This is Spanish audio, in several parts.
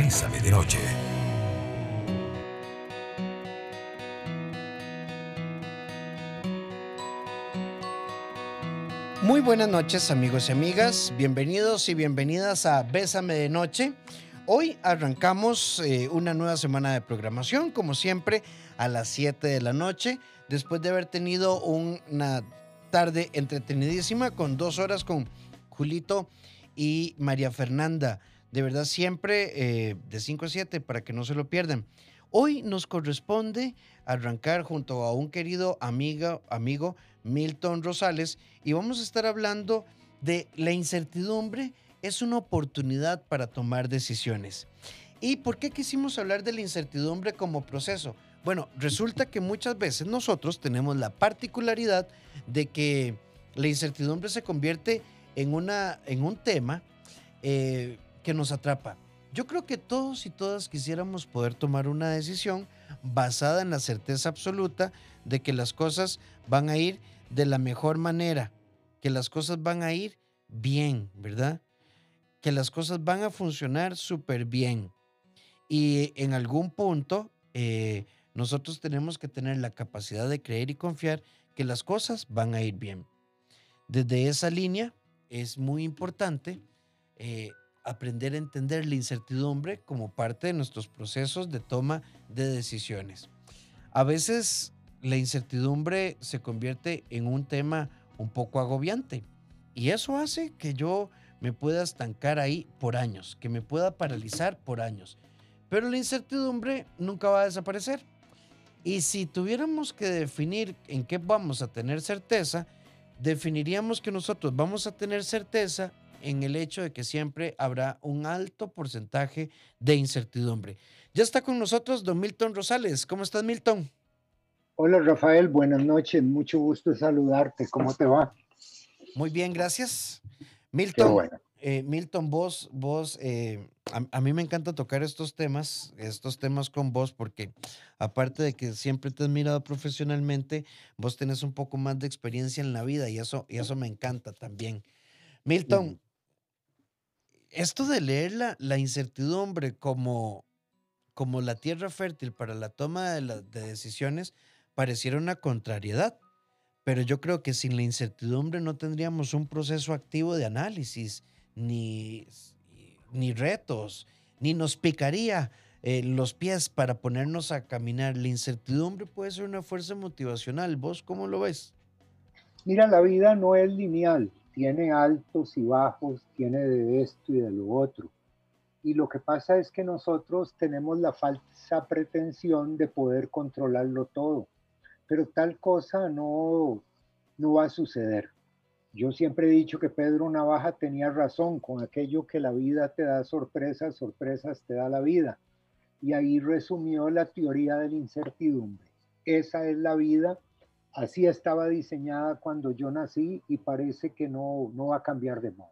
Bésame de Noche. Muy buenas noches amigos y amigas, bienvenidos y bienvenidas a Bésame de Noche. Hoy arrancamos eh, una nueva semana de programación, como siempre, a las 7 de la noche, después de haber tenido una tarde entretenidísima con dos horas con Julito y María Fernanda. De verdad, siempre eh, de 5 a 7 para que no se lo pierdan. Hoy nos corresponde arrancar junto a un querido amigo, amigo Milton Rosales y vamos a estar hablando de la incertidumbre es una oportunidad para tomar decisiones. ¿Y por qué quisimos hablar de la incertidumbre como proceso? Bueno, resulta que muchas veces nosotros tenemos la particularidad de que la incertidumbre se convierte en, una, en un tema eh, que nos atrapa. Yo creo que todos y todas quisiéramos poder tomar una decisión basada en la certeza absoluta de que las cosas van a ir de la mejor manera, que las cosas van a ir bien, ¿verdad? Que las cosas van a funcionar súper bien. Y en algún punto eh, nosotros tenemos que tener la capacidad de creer y confiar que las cosas van a ir bien. Desde esa línea es muy importante eh, aprender a entender la incertidumbre como parte de nuestros procesos de toma de decisiones. A veces la incertidumbre se convierte en un tema un poco agobiante y eso hace que yo me pueda estancar ahí por años, que me pueda paralizar por años. Pero la incertidumbre nunca va a desaparecer. Y si tuviéramos que definir en qué vamos a tener certeza, definiríamos que nosotros vamos a tener certeza en el hecho de que siempre habrá un alto porcentaje de incertidumbre. Ya está con nosotros don Milton Rosales. ¿Cómo estás, Milton? Hola, Rafael. Buenas noches. Mucho gusto saludarte. ¿Cómo te va? Muy bien, gracias. Milton, eh, Milton, vos, vos eh, a, mí me encanta tocar estos temas, estos temas con vos, porque aparte de que siempre te has mirado profesionalmente, vos tenés un poco más de experiencia en la vida y eso, y eso me encanta también. Milton, esto de leer la, incertidumbre como, como la tierra fértil para la toma de, decisiones pareciera una contrariedad, pero yo creo que sin la incertidumbre no tendríamos un proceso activo de análisis, ni, ni retos, ni nos picaría eh, los pies para ponernos a caminar. La incertidumbre puede ser una fuerza motivacional. ¿Vos cómo lo ves? Mira, la vida no es lineal tiene altos y bajos, tiene de esto y de lo otro. Y lo que pasa es que nosotros tenemos la falsa pretensión de poder controlarlo todo, pero tal cosa no, no va a suceder. Yo siempre he dicho que Pedro Navaja tenía razón con aquello que la vida te da sorpresas, sorpresas te da la vida. Y ahí resumió la teoría de la incertidumbre. Esa es la vida así estaba diseñada cuando yo nací y parece que no, no va a cambiar de modo.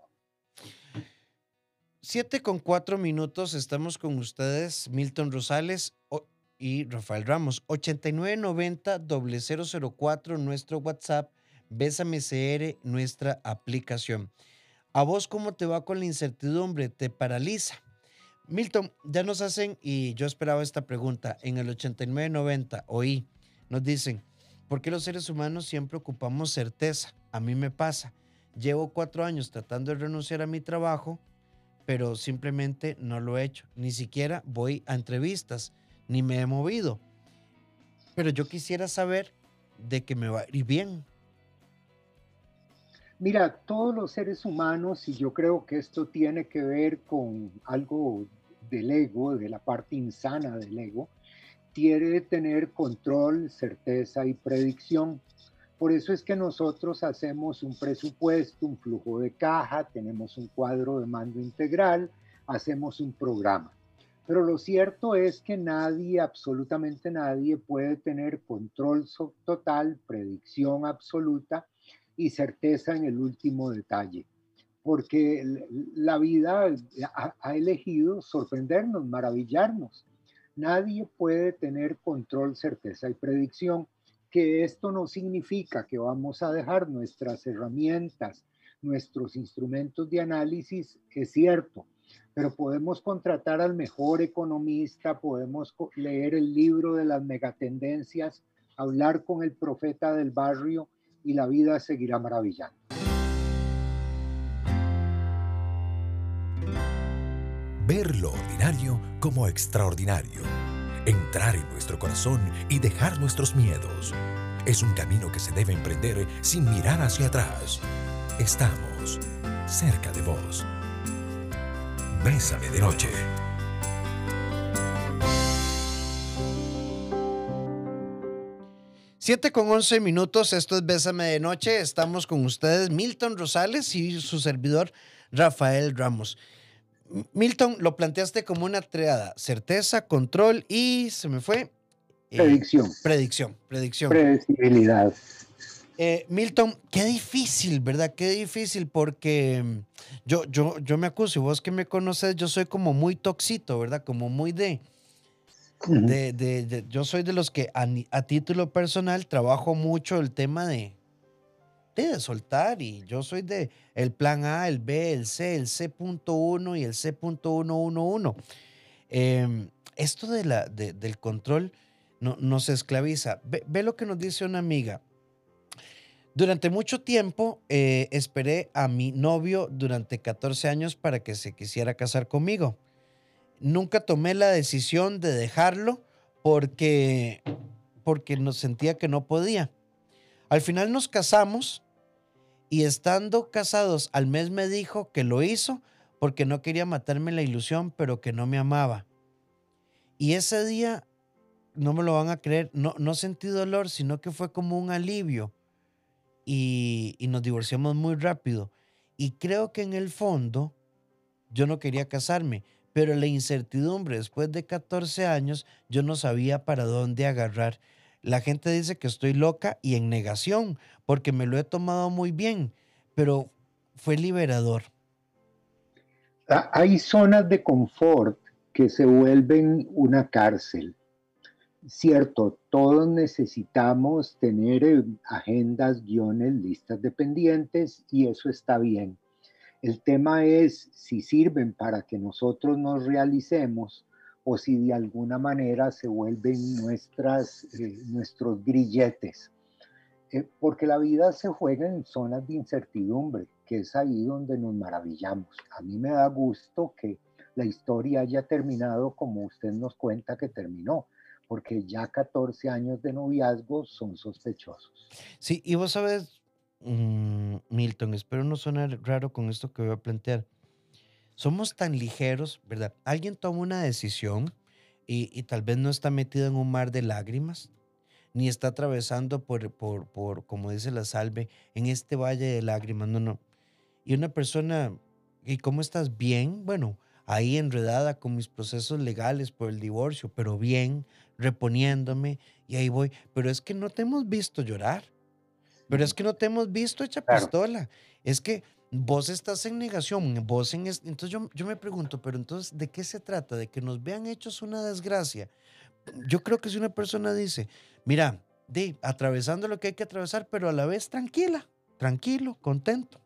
Siete con cuatro minutos estamos con ustedes, Milton Rosales y Rafael Ramos. 8990-004, nuestro WhatsApp, Bésame CR, nuestra aplicación. ¿A vos cómo te va con la incertidumbre? ¿Te paraliza? Milton, ya nos hacen, y yo esperaba esta pregunta, en el 8990, oí, nos dicen, ¿Por qué los seres humanos siempre ocupamos certeza? A mí me pasa. Llevo cuatro años tratando de renunciar a mi trabajo, pero simplemente no lo he hecho. Ni siquiera voy a entrevistas, ni me he movido. Pero yo quisiera saber de que me va a bien. Mira, todos los seres humanos, y yo creo que esto tiene que ver con algo del ego, de la parte insana del ego, quiere tener control, certeza y predicción. Por eso es que nosotros hacemos un presupuesto, un flujo de caja, tenemos un cuadro de mando integral, hacemos un programa. Pero lo cierto es que nadie, absolutamente nadie, puede tener control total, predicción absoluta y certeza en el último detalle. Porque la vida ha elegido sorprendernos, maravillarnos Nadie puede tener control, certeza y predicción, que esto no significa que vamos a dejar nuestras herramientas, nuestros instrumentos de análisis, es cierto, pero podemos contratar al mejor economista, podemos leer el libro de las megatendencias, hablar con el profeta del barrio y la vida seguirá maravillando. Ver lo ordinario como extraordinario. Entrar en nuestro corazón y dejar nuestros miedos. Es un camino que se debe emprender sin mirar hacia atrás. Estamos cerca de vos. Bésame de noche. 7 con 11 minutos, esto es Bésame de Noche. Estamos con ustedes, Milton Rosales y su servidor, Rafael Ramos. Milton, lo planteaste como una triada, certeza, control y se me fue. Eh, predicción. Predicción, predicción. Predecibilidad. Eh, Milton, qué difícil, ¿verdad? Qué difícil porque mm, yo, yo, yo me acuso, y vos que me conoces, yo soy como muy toxito, ¿verdad? Como muy de, de, yo soy de los que a, título personal trabajo mucho el tema de, de soltar y yo soy de el plan A, el B, el C, el C.1 y el C.111. Em, esto de la, del control no, nos esclaviza. Ve, lo que nos dice una amiga. Durante mucho tiempo eh, esperé a mi novio durante 14 años para que se quisiera casar conmigo nunca tomé la decisión de dejarlo porque, porque nos sentía que no podía. Al final nos casamos y estando casados al mes me dijo que lo hizo porque no quería matarme la ilusión, pero que no me amaba. Y ese día, no me lo van a creer, no, no sentí dolor, sino que fue como un alivio. Y, y nos divorciamos muy rápido. Y creo que en el fondo yo no quería casarme pero la incertidumbre después de 14 años, yo no sabía para dónde agarrar. La gente dice que estoy loca y en negación, porque me lo he tomado muy bien, pero fue liberador. Ah, hay zonas de confort que se vuelven una cárcel. Cierto, todos necesitamos tener eh, agendas, guiones, listas de pendientes y eso está bien. El tema es si sirven para que nosotros nos realicemos o si de alguna manera se vuelven nuestras, eh, nuestros grilletes. Eh, porque la vida se juega en zonas de incertidumbre, que es ahí donde nos maravillamos. A mí me da gusto que la historia haya terminado como usted nos cuenta que terminó, porque ya 14 años de noviazgo son sospechosos. Sí, y vos sabes, Mm, Milton, espero no sonar raro con esto que voy a plantear. Somos tan ligeros, ¿verdad? Alguien toma una decisión y, tal vez no está metido en un mar de lágrimas, ni está atravesando por, por, por, como dice la salve, en este valle de lágrimas, no, no. Y una persona, ¿y cómo estás? Bien, bueno, ahí enredada con mis procesos legales por el divorcio, pero bien, reponiéndome, y ahí voy. Pero es que no te hemos visto llorar. Pero es que no te hemos visto hecha pistola. Es que vos estás en negación, vos en... Entonces yo, yo me pregunto, pero entonces, ¿de qué se trata? ¿De que nos vean hechos una desgracia? Yo creo que si una persona dice, mira, de, atravesando lo que hay que atravesar, pero a la vez tranquila, tranquilo, contento.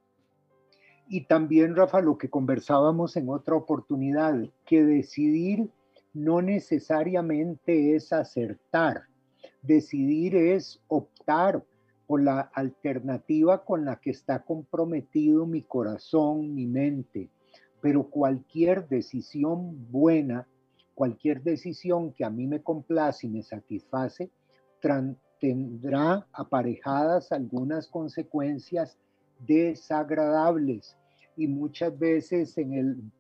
Y también, Rafa, lo que conversábamos en otra oportunidad, que decidir no necesariamente es acertar, decidir es optar o la alternativa con la que está comprometido mi corazón, mi mente. Pero cualquier decisión buena, cualquier decisión que a mí me complace y me satisface, tendrá aparejadas algunas consecuencias desagradables. Y muchas veces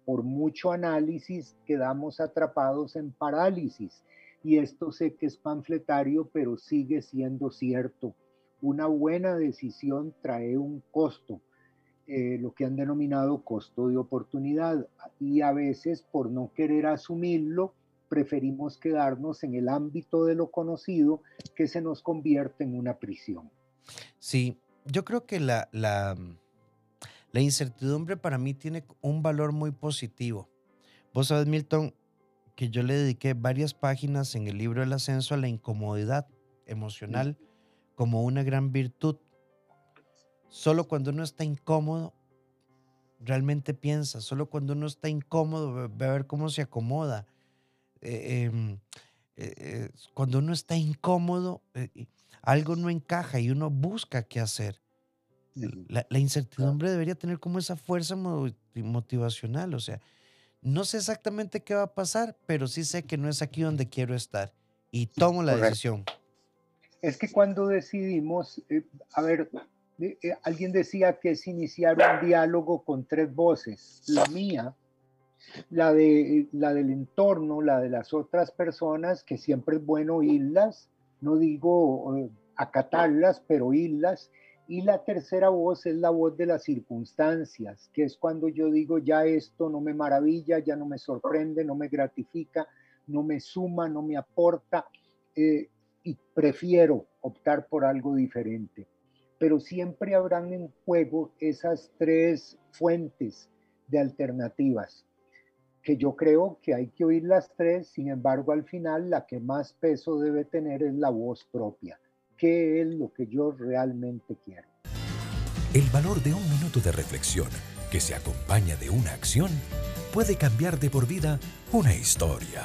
por mucho análisis quedamos atrapados en parálisis. Y esto sé que es panfletario pero sigue siendo cierto una buena decisión trae un costo, eh, lo que han denominado costo de oportunidad, y a veces por no querer asumirlo, preferimos quedarnos en el ámbito de lo conocido que se nos convierte en una prisión. Sí, yo creo que la, la, la incertidumbre para mí tiene un valor muy positivo. Vos sabes, Milton, que yo le dediqué varias páginas en el libro El ascenso a la incomodidad emocional como una gran virtud. Solo cuando uno está incómodo realmente piensa, solo cuando uno está incómodo, ve a ver cómo se acomoda. Eh, em, eh, eh, cuando uno está incómodo, algo no encaja y uno busca qué hacer. La, incertidumbre debería tener como esa fuerza motivacional, o sea, no sé exactamente qué va a pasar, pero sí sé que no es aquí donde quiero estar y tomo la decisión. Es que cuando decidimos, a ver, alguien decía que es iniciar un diálogo con tres voces, la mía, la, de, la del entorno, la de las otras personas, que siempre es bueno oírlas, no digo eh, acatarlas, pero oírlas. Y la tercera voz es la voz de las circunstancias, que es cuando yo digo, ya esto no me maravilla, ya no me sorprende, no me gratifica, no me suma, no me aporta, eh, y prefiero optar por algo diferente. Pero siempre habrán en juego esas tres fuentes de alternativas que yo creo que hay que oír las tres, sin embargo al final la que más peso debe tener es la voz propia. ¿Qué es lo que yo realmente quiero? El valor de un minuto de reflexión que se acompaña de una acción puede cambiar de por vida una historia.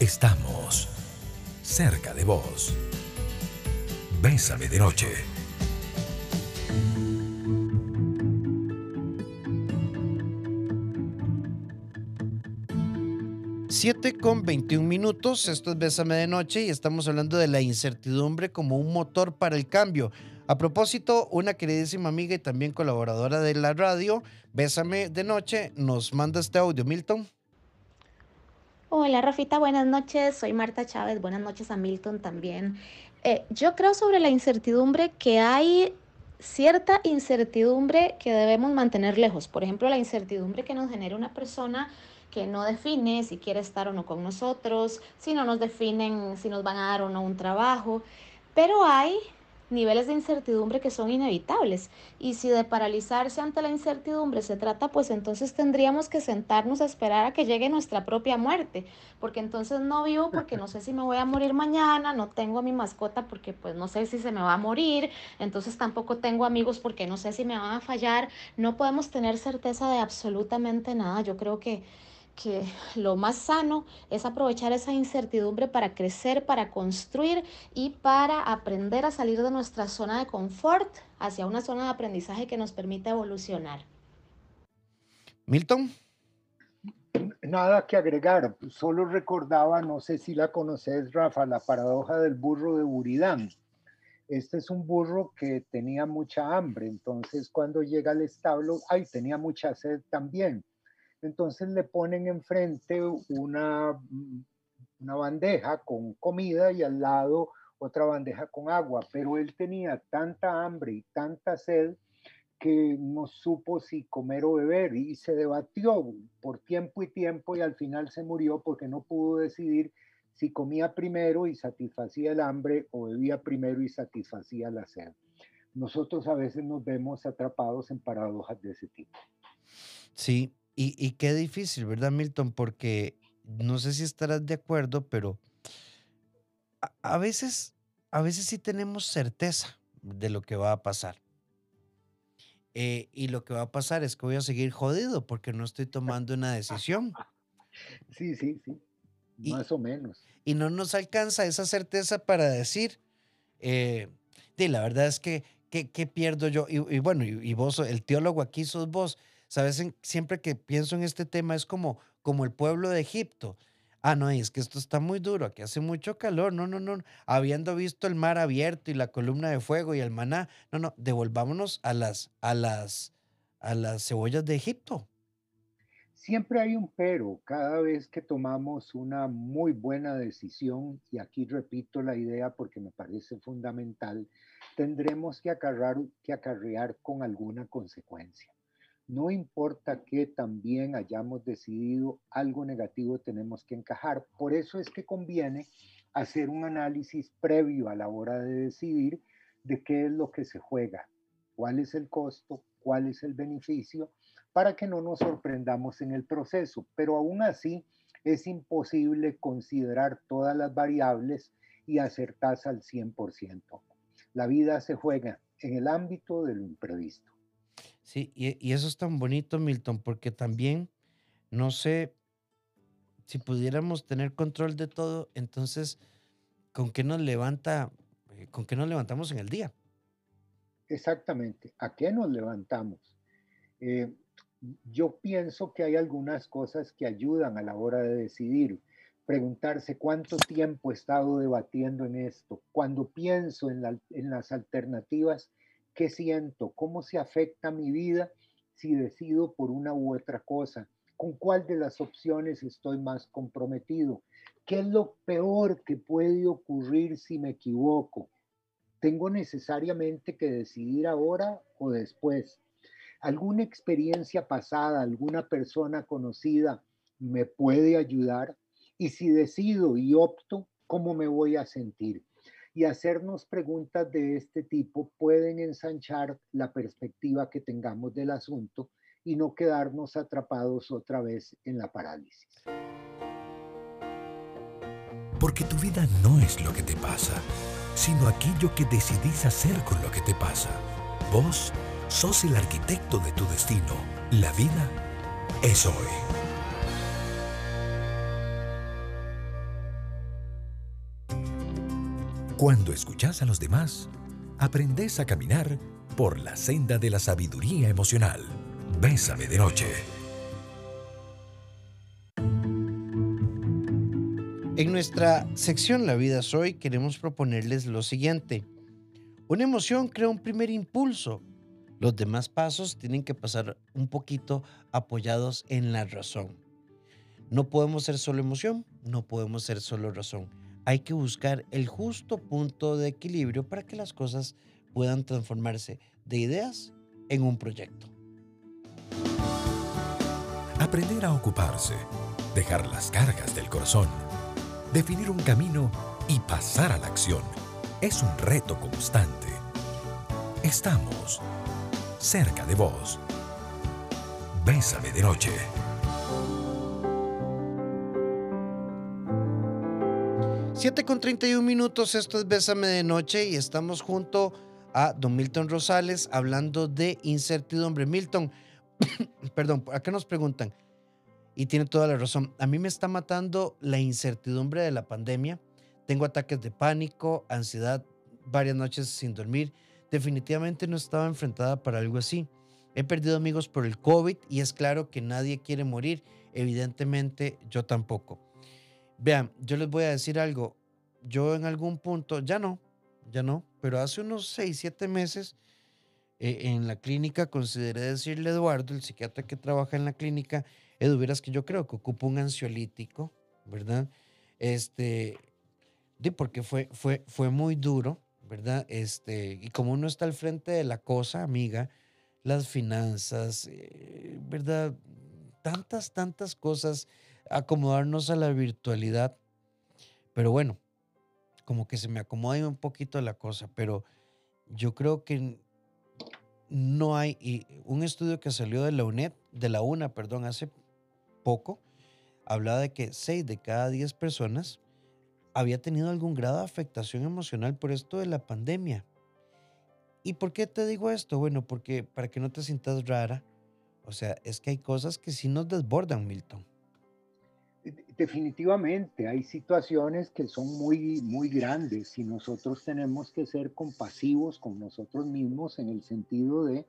Estamos cerca de vos. Bésame de noche. 7 con 21 minutos, esto es Bésame de Noche y estamos hablando de la incertidumbre como un motor para el cambio. A propósito, una queridísima amiga y también colaboradora de la radio, Bésame de Noche, nos manda este audio. Milton. Hola Rafita, buenas noches. Soy Marta Chávez. Buenas noches a Milton también. Eh, yo creo sobre la incertidumbre que hay cierta incertidumbre que debemos mantener lejos. Por ejemplo, la incertidumbre que nos genera una persona que no define si quiere estar o no con nosotros, si no nos definen si nos van a dar o no un trabajo, pero hay niveles de incertidumbre que son inevitables. Y si de paralizarse ante la incertidumbre se trata, pues entonces tendríamos que sentarnos a esperar a que llegue nuestra propia muerte, porque entonces no vivo porque no sé si me voy a morir mañana, no tengo a mi mascota porque pues no sé si se me va a morir, entonces tampoco tengo amigos porque no sé si me van a fallar, no podemos tener certeza de absolutamente nada. Yo creo que que lo más sano es aprovechar esa incertidumbre para crecer, para construir y para aprender a salir de nuestra zona de confort hacia una zona de aprendizaje que nos permita evolucionar. Milton. Nada que agregar, solo recordaba, no sé si la conoces, Rafa, la paradoja del burro de Buridán. Este es un burro que tenía mucha hambre, entonces cuando llega al establo, ay, tenía mucha sed también entonces le ponen enfrente una, una bandeja con comida y al lado otra bandeja con agua, pero él tenía tanta hambre y tanta sed que no supo si comer o beber y se debatió por tiempo y tiempo y al final se murió porque no pudo decidir si comía primero y satisfacía el hambre o bebía primero y satisfacía la sed. Nosotros a veces nos vemos atrapados en paradojas de ese tipo. Sí, y, qué difícil, ¿verdad, Milton? Porque no sé si estarás de acuerdo, pero a, veces, a veces sí tenemos certeza de lo que va a pasar. Eh, y lo que va a pasar es que voy a seguir jodido porque no estoy tomando una decisión. Sí, sí, sí. Más o menos. Y no nos alcanza esa certeza para decir, eh, la verdad es que, ¿qué pierdo yo? Y, bueno, y, y, vos, el teólogo aquí sos vos. Sabes, siempre que pienso en este tema es como, como el pueblo de Egipto. Ah, no, es que esto está muy duro, aquí hace mucho calor. No, no, no. Habiendo visto el mar abierto y la columna de fuego y el maná. No, no, devolvámonos a las, a las, a las cebollas de Egipto. Siempre hay un pero cada vez que tomamos una muy buena decisión, y aquí repito la idea porque me parece fundamental, tendremos que que acarrear con alguna consecuencia. No importa que también hayamos decidido algo negativo, tenemos que encajar. Por eso es que conviene hacer un análisis previo a la hora de decidir de qué es lo que se juega, cuál es el costo, cuál es el beneficio, para que no nos sorprendamos en el proceso. Pero aún así es imposible considerar todas las variables y acertar al 100%. La vida se juega en el ámbito de lo imprevisto. Sí, y, y eso es tan bonito, Milton, porque también, no sé, si pudiéramos tener control de todo, entonces, ¿con qué nos levanta, eh, con qué nos levantamos en el día? Exactamente. ¿A qué nos levantamos? Eh, yo pienso que hay algunas cosas que ayudan a la hora de decidir. Preguntarse cuánto tiempo he estado debatiendo en esto. Cuando pienso en, la- en las alternativas, ¿qué siento? ¿Cómo se afecta mi vida si decido por una u otra cosa? ¿Con cuál de las opciones estoy más comprometido? ¿Qué es lo peor que puede ocurrir si me equivoco? ¿Tengo necesariamente que decidir ahora o después? ¿Alguna experiencia pasada, alguna persona conocida me puede ayudar? Y si decido y opto, ¿cómo me voy a sentir? Y hacernos preguntas de este tipo pueden ensanchar la perspectiva que tengamos del asunto y no quedarnos atrapados otra vez en la parálisis. Porque tu vida no es lo que te pasa, sino aquello que decidís hacer con lo que te pasa. Vos sos el arquitecto de tu destino. La vida es hoy. Cuando escuchás a los demás, aprendés a caminar por la senda de la sabiduría emocional. Bésame de noche. En nuestra sección La vida es hoy queremos proponerles lo siguiente. Una emoción crea un primer impulso. Los demás pasos tienen que pasar un poquito apoyados en la razón. No podemos ser solo emoción, no podemos ser solo razón. Hay que buscar el justo punto de equilibrio para que las cosas puedan transformarse de ideas en un proyecto. Aprender a ocuparse, dejar las cargas del corazón, definir un camino y pasar a la acción es un reto constante. Estamos cerca de vos. Bésame de noche. 7 con 31 minutos, esto es Bésame de Noche y estamos junto a don Milton Rosales hablando de incertidumbre. Milton, perdón, acá nos preguntan, y tiene toda la razón, a mí me está matando la incertidumbre de la pandemia. Tengo ataques de pánico, ansiedad, varias noches sin dormir. Definitivamente no estaba enfrentada para algo así. He perdido amigos por el COVID y es claro que nadie quiere morir. Evidentemente yo tampoco. Vean, yo les voy a decir algo. Yo en algún punto, ya no, ya no, pero hace unos 6, 7 meses eh, en la clínica consideré decirle a Eduardo, el psiquiatra que trabaja en la clínica, Edu, verás que yo creo que ocupo un ansiolítico, ¿verdad? Este, porque fue, fue, fue muy duro, ¿verdad? Este, y como uno está al frente de la cosa, amiga, las finanzas, eh, ¿verdad? Tantas, tantas cosas, acomodarnos a la virtualidad. Pero bueno, como que se me acomoda un poquito la cosa, pero yo creo que no hay, un estudio que salió de la UNED, de la UNA, perdón, hace poco, hablaba de que 6 de cada 10 personas había tenido algún grado de afectación emocional por esto de la pandemia. ¿Y por qué te digo esto? Bueno, porque para que no te sientas rara, o sea, es que hay cosas que sí nos desbordan, Milton. Definitivamente, hay situaciones que son muy, muy grandes y nosotros tenemos que ser compasivos con nosotros mismos en el sentido de,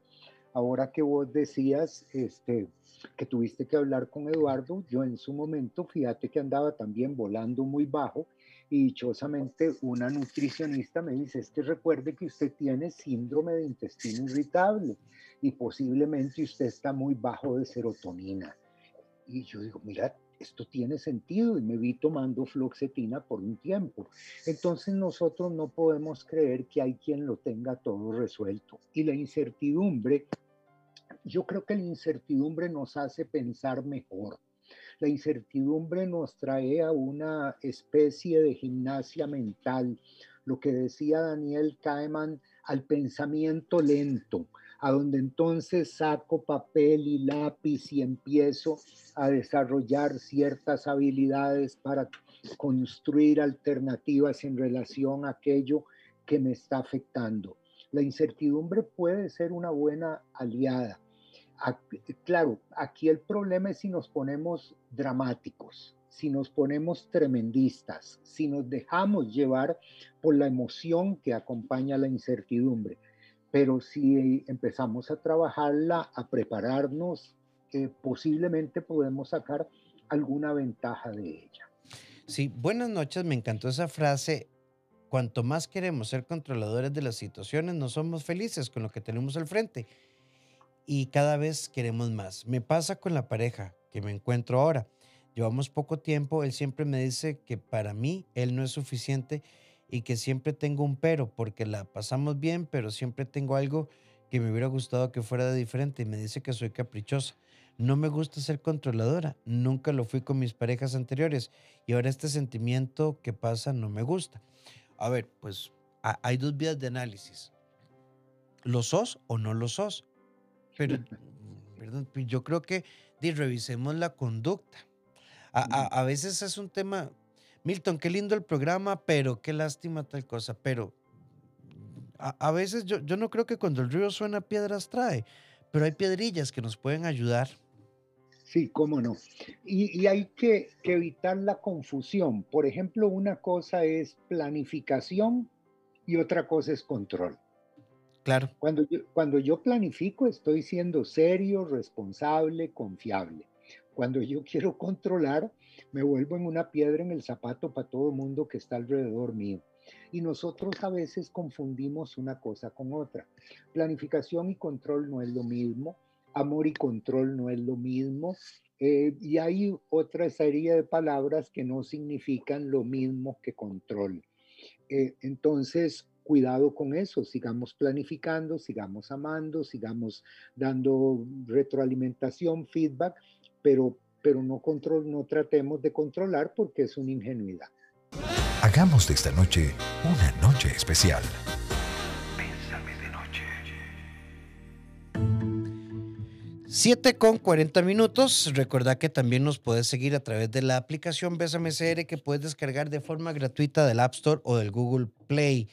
ahora que vos decías este, que tuviste que hablar con Eduardo, yo en su momento, fíjate que andaba también volando muy bajo y dichosamente una nutricionista me dice, es que recuerde que usted tiene síndrome de intestino irritable y posiblemente usted está muy bajo de serotonina. Y yo digo, mira, esto tiene sentido y me vi tomando fluoxetina por un tiempo. Entonces nosotros no podemos creer que hay quien lo tenga todo resuelto. Y la incertidumbre, yo creo que la incertidumbre nos hace pensar mejor. La incertidumbre nos trae a una especie de gimnasia mental, lo que decía Daniel Kahneman, al pensamiento lento, a donde entonces saco papel y lápiz y empiezo a desarrollar ciertas habilidades para construir alternativas en relación a aquello que me está afectando. La incertidumbre puede ser una buena aliada. Claro, aquí el problema es si nos ponemos dramáticos, si nos ponemos tremendistas, si nos dejamos llevar por la emoción que acompaña la incertidumbre. Pero si empezamos a trabajarla, a prepararnos, eh, posiblemente podemos sacar alguna ventaja de ella. Sí, buenas noches, me encantó esa frase. Cuanto más queremos ser controladores de las situaciones, no somos felices con lo que tenemos al frente. Y cada vez queremos más. Me pasa con la pareja que me encuentro ahora. Llevamos poco tiempo, él siempre me dice que para mí él no es suficiente y que siempre tengo un pero, porque la pasamos bien, pero siempre tengo algo que me hubiera gustado que fuera diferente y me dice que soy caprichosa. No me gusta ser controladora, nunca lo fui con mis parejas anteriores y ahora este sentimiento que pasa no me gusta. A ver, pues hay dos vías de análisis. ¿Lo sos o no lo sos? Pero perdón, pues, yo creo que revisemos la conducta. A, veces es un tema, Milton, qué lindo el programa, pero qué lástima tal cosa. Pero a, veces yo, yo no creo que cuando el río suena piedras trae, pero hay piedrillas que nos pueden ayudar. Sí, cómo no. Y, hay que, evitar la confusión. Por ejemplo, una cosa es planificación y otra cosa es control. Claro. Cuando yo, cuando yo planifico, estoy siendo serio, responsable, confiable. Cuando yo quiero controlar, me vuelvo en una piedra en el zapato para todo el mundo que está alrededor mío. Y nosotros a veces confundimos una cosa con otra. Planificación y control no es lo mismo amor y control no es lo mismo. Eh, y hay otra serie de palabras que no significan lo mismo que control. Eh, entonces, cuidado con eso, sigamos planificando, sigamos amando, sigamos dando retroalimentación, feedback, pero, pero no, control, no tratemos de controlar porque es una ingenuidad. Hagamos de esta noche una noche especial. 7 con 40 minutos. Recordad que también nos puedes seguir a través de la aplicación BSMCR que puedes descargar de forma gratuita del App Store o del Google Play.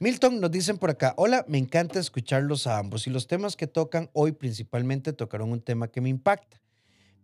Milton, nos dicen por acá, hola, me encanta escucharlos a ambos y los temas que tocan hoy principalmente tocaron un tema que me impacta.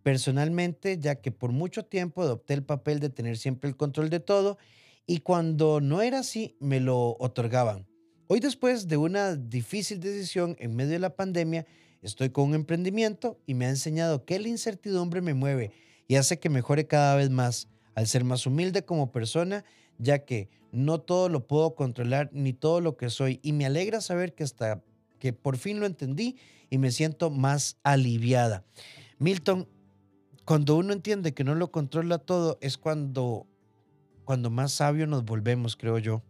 Personalmente, ya que por mucho tiempo adopté el papel de tener siempre el control de todo y cuando no era así, me lo otorgaban. Hoy después de una difícil decisión en medio de la pandemia, Estoy con un emprendimiento y me ha enseñado que la incertidumbre me mueve y hace que mejore cada vez más al ser más humilde como persona, ya que no todo lo puedo controlar ni todo lo que soy y me alegra saber que hasta que por fin lo entendí y me siento más aliviada. Milton, cuando uno entiende que no lo controla todo es cuando cuando más sabio nos volvemos, creo yo.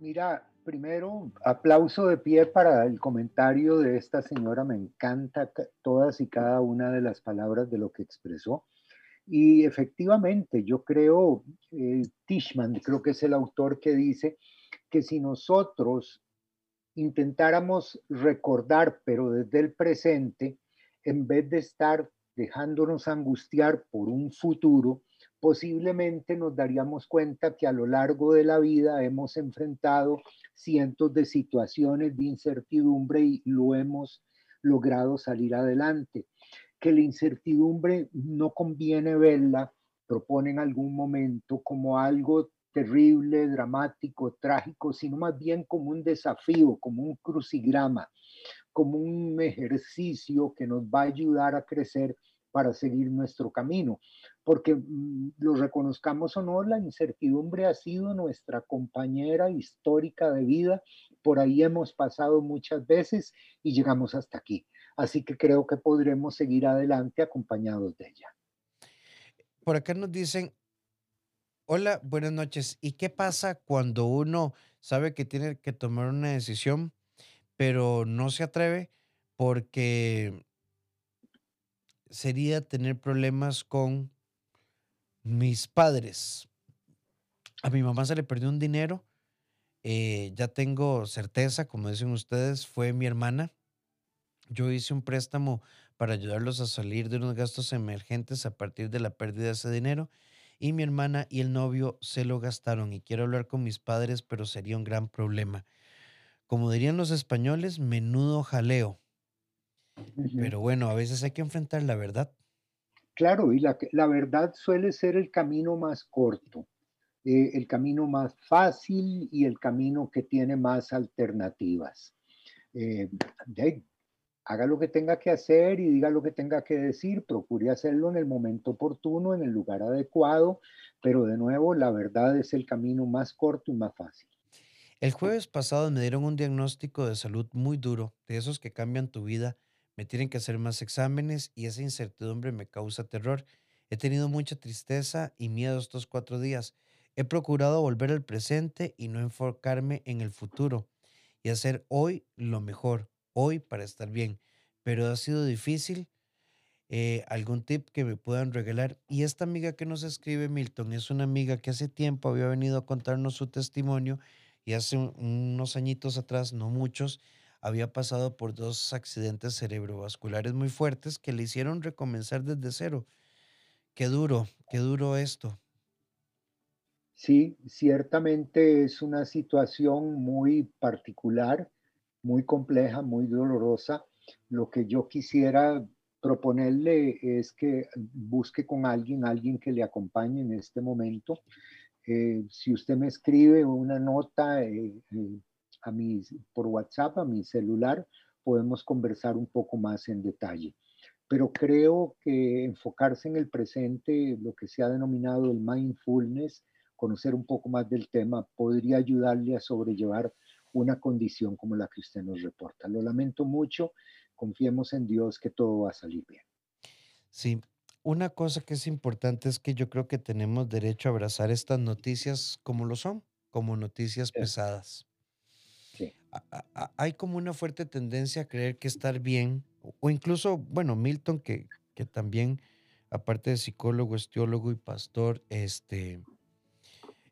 Mira, Primero, aplauso de pie para el comentario de esta señora. Me encanta todas y cada una de las palabras de lo que expresó. Y efectivamente, yo creo, eh, Tishman, creo que es el autor que dice que si nosotros intentáramos recordar, pero desde el presente, en vez de estar dejándonos angustiar por un futuro, posiblemente nos daríamos cuenta que a lo largo de la vida hemos enfrentado cientos de situaciones de incertidumbre y lo hemos logrado salir adelante. Que la incertidumbre no conviene verla, propone en algún momento como algo terrible, dramático, trágico, sino más bien como un desafío, como un crucigrama, como un ejercicio que nos va a ayudar a crecer para seguir nuestro camino porque mm, lo reconozcamos o no, la incertidumbre ha sido nuestra compañera histórica de vida, por ahí hemos pasado muchas veces y llegamos hasta aquí. Así que creo que podremos seguir adelante acompañados de ella. Por acá nos dicen, hola, buenas noches. ¿Y qué pasa cuando uno sabe que tiene que tomar una decisión, pero no se atreve porque sería tener problemas con mis padres. A mi mamá se le perdió un dinero. Eh, ya tengo certeza, como dicen ustedes, fue mi hermana. Yo hice un préstamo para ayudarlos a salir de unos gastos emergentes a partir de la pérdida de ese dinero. Y mi hermana y el novio se lo gastaron y quiero hablar con mis padres, pero sería un gran problema. Como dirían los españoles, menudo jaleo. Pero bueno, a veces hay que enfrentar la verdad. Claro, y la, la verdad suele ser el camino más corto, eh, el camino más fácil y el camino que tiene más alternativas. Eh, haga lo que tenga que hacer y diga lo que tenga que decir, procure hacerlo en el momento oportuno, en el lugar adecuado, pero de nuevo, la verdad es el camino más corto y más fácil. El jueves pasado me dieron un diagnóstico de salud muy duro, de esos que cambian tu vida. Me tienen que hacer más exámenes y esa incertidumbre me causa terror. He tenido mucha tristeza y miedo estos cuatro días. He procurado volver al presente y no enfocarme en el futuro y hacer hoy lo mejor hoy para estar bien, pero ha sido difícil. Eh, ¿Algún tip que me puedan regalar? Y esta amiga que nos escribe, Milton, es una amiga que hace tiempo había venido a contarnos su testimonio y hace unos añitos atrás, no muchos, había pasado por dos accidentes cerebrovasculares muy fuertes que le hicieron recomenzar desde cero. Qué duro, qué duro esto. Sí, ciertamente es una situación muy particular muy compleja, muy dolorosa. Lo que yo quisiera proponerle es que busque con alguien, alguien que le acompañe en este momento. Eh, si usted me escribe una nota eh, eh, a mi, por WhatsApp, a mi celular, podemos conversar un poco más en detalle. Pero creo que enfocarse en el presente, lo que se ha denominado el mindfulness, conocer un poco más del tema, podría ayudarle a sobrellevar una condición como la que usted nos reporta. Lo lamento mucho, confiemos en Dios que todo va a salir bien. Sí, una cosa que es importante es que yo creo que tenemos derecho a abrazar estas noticias como lo son, como noticias pesadas. Sí. Hay como una fuerte tendencia a creer que estar bien, o incluso, bueno, Milton, que, que también, aparte de psicólogo, es teólogo y pastor, este,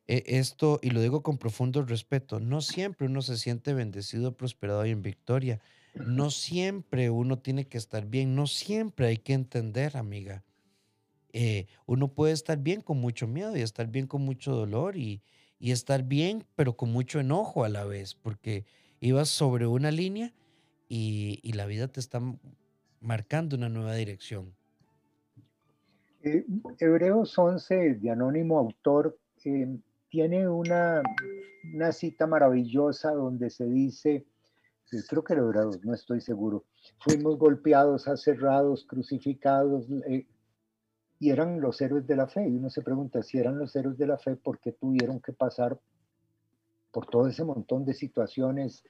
e, esto, y lo digo con profundo respeto, no siempre uno se siente bendecido, prosperado y en victoria. No siempre uno tiene que estar bien, no siempre hay que entender, amiga. Eh, uno puede estar bien con mucho miedo y estar bien con mucho dolor y, y estar bien, pero con mucho enojo a la vez, porque ibas sobre una línea y, y la vida te está marcando una nueva dirección. Eh, Hebreos 11, de anónimo autor, eh, tiene una, una cita maravillosa donde se dice, creo que era no estoy seguro, fuimos golpeados, aserrados, crucificados, eh, y eran los héroes de la fe. Y uno se pregunta, si eran los héroes de la fe, ¿por qué tuvieron que pasar por todo ese montón de situaciones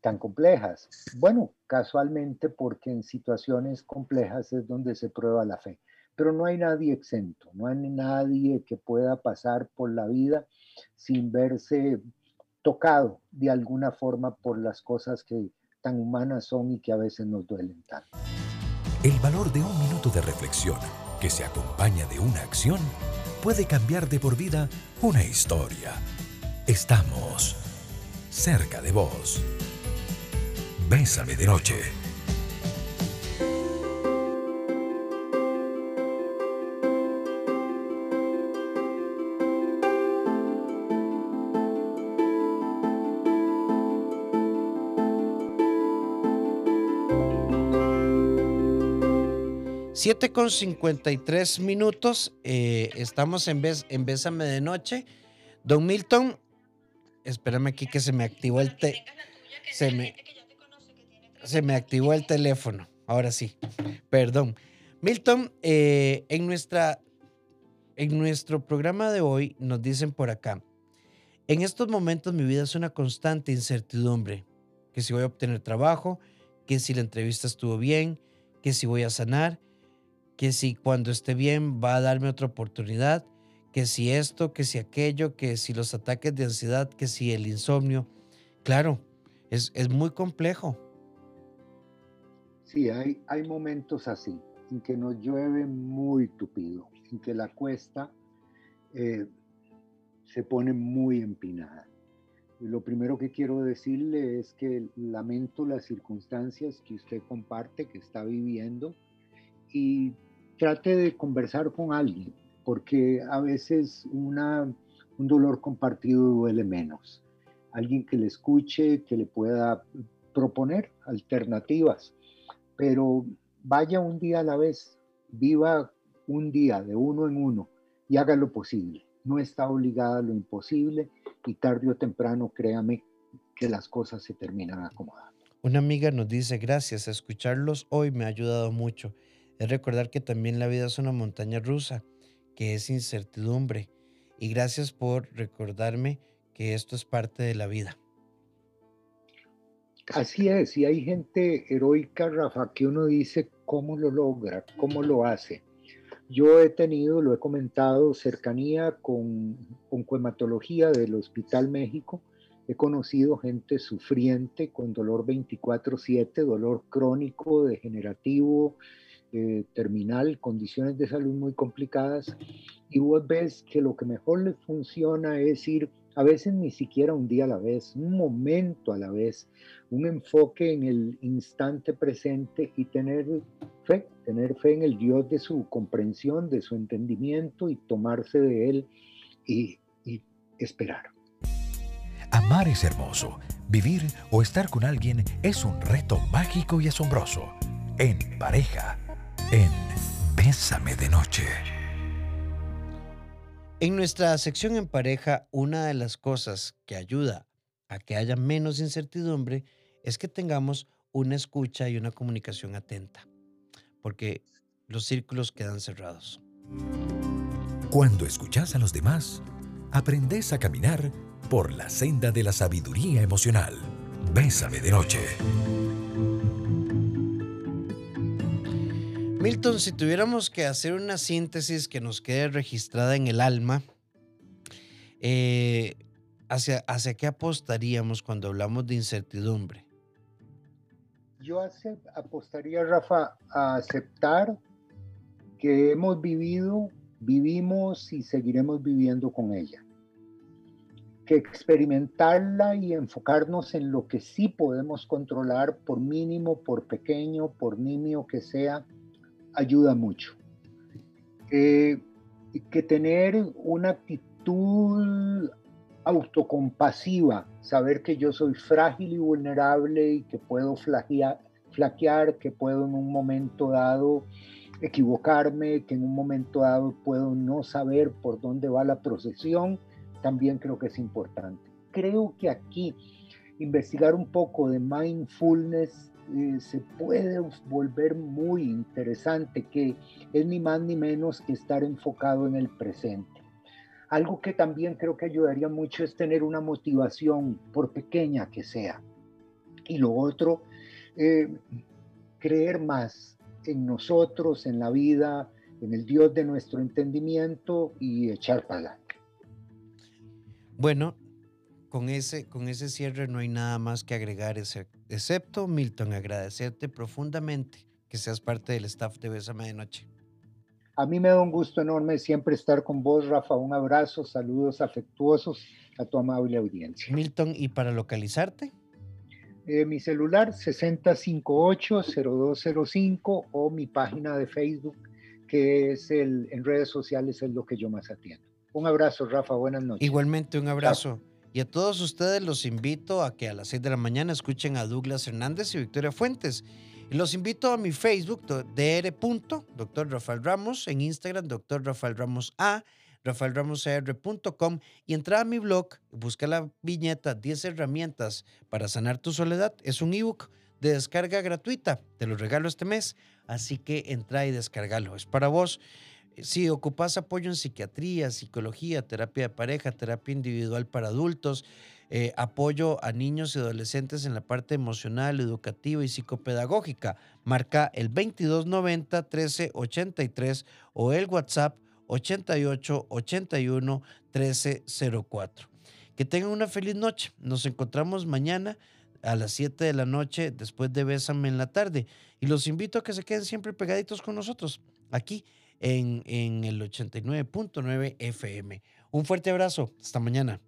tan complejas? Bueno, casualmente porque en situaciones complejas es donde se prueba la fe pero no hay nadie exento, no hay nadie que pueda pasar por la vida sin verse tocado de alguna forma por las cosas que tan humanas son y que a veces nos duelen tanto. El valor de un minuto de reflexión que se acompaña de una acción puede cambiar de por vida una historia. Estamos cerca de vos. Bésame de noche. 7 con 53 minutos. Eh, estamos en, vez, en Bésame de Noche. Don Milton, espérame aquí que se me activó el te se me, se me activó el teléfono. Ahora sí, perdón. Milton, eh, en, nuestra, en nuestro programa de hoy nos dicen por acá, en estos momentos mi vida es una constante incertidumbre, que si voy a obtener trabajo, que si la entrevista estuvo bien, que si voy a sanar, que si cuando esté bien va a darme otra oportunidad, que si esto, que si aquello, que si los ataques de ansiedad, que si el insomnio. Claro, es, muy complejo. Sí, hay, hay momentos así, en que nos llueve muy tupido, en que la cuesta eh, se pone muy empinada. lo primero que quiero decirle es que lamento las circunstancias que usted comparte, que está viviendo, y trate de conversar con alguien, porque a veces una, un dolor compartido duele menos. Alguien que le escuche, que le pueda proponer alternativas pero vaya un día a la vez, viva un día de uno en uno y haga lo posible. No está obligada a lo imposible y tarde o temprano, créame, que las cosas se terminan acomodando. Una amiga nos dice, gracias, escucharlos hoy me ha ayudado mucho. Es recordar que también la vida es una montaña rusa, que es incertidumbre. Y gracias por recordarme que esto es parte de la vida. Así es, y hay gente heroica, Rafa, que uno dice cómo lo logra, cómo lo hace. Yo he tenido, lo he comentado, cercanía con oncohematología del Hospital México. He conocido gente sufriente con dolor 24/7, dolor crónico, degenerativo, eh, terminal, condiciones de salud muy complicadas. Y vos ves que lo que mejor le funciona es ir a veces ni siquiera un día a la vez, un momento a la vez, un enfoque en el instante presente y tener fe, tener fe en el Dios de su comprensión, de su entendimiento y tomarse de él y, y esperar. Amar es hermoso. Vivir o estar con alguien es un reto mágico y asombroso. En pareja, en Bésame de Noche. En nuestra sección en pareja, una de las cosas que ayuda a que haya menos incertidumbre es que tengamos una escucha y una comunicación atenta, porque los círculos quedan cerrados. Cuando escuchas a los demás, aprendes a caminar por la senda de la sabiduría emocional. Bésame de noche. Milton, si tuviéramos que hacer una síntesis que nos quede registrada en el alma, eh, ¿hacia, ¿hacia qué apostaríamos cuando hablamos de incertidumbre? Yo apostaría, Rafa, a aceptar que hemos vivido, vivimos y seguiremos viviendo con ella. Que experimentarla y enfocarnos en lo que sí podemos controlar, por mínimo, por pequeño, por nimio que sea, ayuda mucho. Eh, que tener una actitud autocompasiva, saber que yo soy frágil y vulnerable y que puedo flaquear, que puedo en un momento dado equivocarme, que en un momento dado puedo no saber por dónde va la procesión, también creo que es importante. Creo que aquí investigar un poco de mindfulness eh, se puede volver muy interesante, que es ni más ni menos que estar enfocado en el presente. Algo que también creo que ayudaría mucho es tener una motivación, por pequeña que sea. Y lo otro, eh, creer más en nosotros, en la vida, en el Dios de nuestro entendimiento y echar para adelante. Bueno, con ese, con ese cierre no hay nada más que agregar, excepto, Milton, agradecerte profundamente que seas parte del staff de Bésame de Noche. A mí me da un gusto enorme siempre estar con vos, Rafa. Un abrazo, saludos afectuosos a tu amable audiencia. Milton, ¿y para localizarte? Eh, mi celular 6058-0205 o mi página de Facebook, que es el, en redes sociales, es lo que yo más atiendo. Un abrazo, Rafa. Buenas noches. Igualmente, un abrazo. Y a todos ustedes los invito a que a las 6 de la mañana escuchen a Douglas Hernández y Victoria Fuentes. Y los invito a mi Facebook, dr. Dr. Rafael Ramos, en Instagram, Dr. Rafael Ramos A, rafaelramosr.com y entra a mi blog, busca la viñeta 10 herramientas para sanar tu soledad. Es un ebook de descarga gratuita, te lo regalo este mes, así que entra y descargalo. Es para vos. Si ocupas apoyo en psiquiatría, psicología, terapia de pareja, terapia individual para adultos, eh, apoyo a niños y adolescentes en la parte emocional, educativa y psicopedagógica, marca el 2290 1383 o el WhatsApp 88 81 1304. Que tengan una feliz noche. Nos encontramos mañana a las 7 de la noche después de Bésame en la tarde. Y los invito a que se queden siempre pegaditos con nosotros aquí en, en el 89.9 FM. Un fuerte abrazo. Hasta mañana.